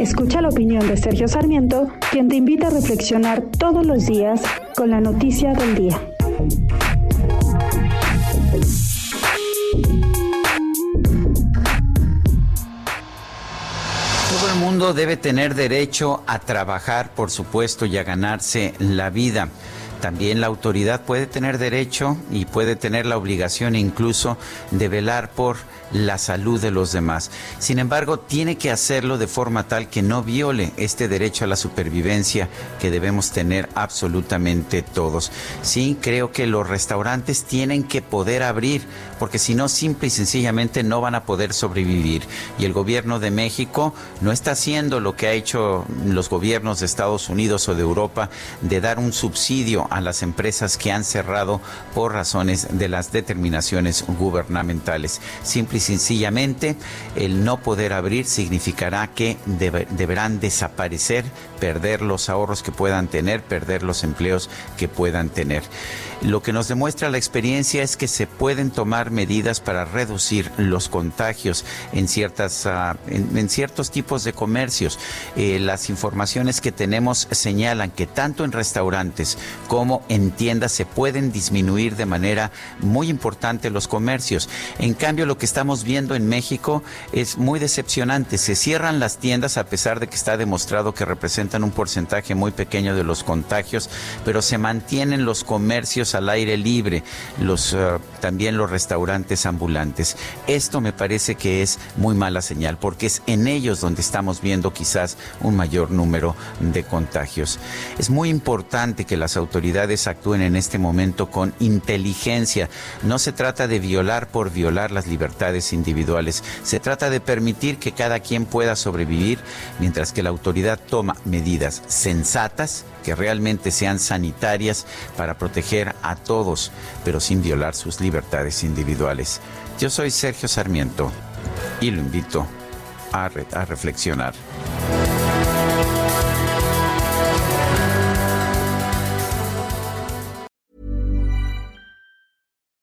Escucha la opinión de Sergio Sarmiento, quien te invita a reflexionar todos los días con la noticia del día. Todo el mundo debe tener derecho a trabajar, por supuesto, y a ganarse la vida. También la autoridad puede tener derecho y puede tener la obligación incluso de velar por la salud de los demás. Sin embargo, tiene que hacerlo de forma tal que no viole este derecho a la supervivencia que debemos tener absolutamente todos. Sí, creo que los restaurantes tienen que poder abrir, porque si no, simple y sencillamente no van a poder sobrevivir. Y el gobierno de México no está haciendo lo que ha hecho los gobiernos de Estados Unidos o de Europa de dar un subsidio a las empresas que han cerrado por razones de las determinaciones gubernamentales. Simple y sencillamente, el no poder abrir significará que deberán desaparecer, perder los ahorros que puedan tener, perder los empleos que puedan tener. Lo que nos demuestra la experiencia es que se pueden tomar medidas para reducir los contagios en, ciertas, uh, en, en, ciertos tipos de comercios. Eh, las informaciones que tenemos señalan que tanto en restaurantes como en tiendas se pueden disminuir de manera muy importante los comercios. En cambio, lo que estamos viendo en México es muy decepcionante. Se cierran las tiendas a pesar de que está demostrado que representan un porcentaje muy pequeño de los contagios, pero se mantienen los comercios al aire libre, uh, también los restaurantes ambulantes. Esto me parece que es muy mala señal porque es en ellos donde estamos viendo quizás un mayor número de contagios. Es muy importante que las actúen en este momento con inteligencia. No se trata de violar por violar las libertades individuales, se trata de permitir que cada quien pueda sobrevivir mientras que la autoridad toma medidas sensatas que realmente sean sanitarias para proteger a todos, pero sin violar sus libertades individuales. Yo soy Sergio Sarmiento y lo invito a reflexionar.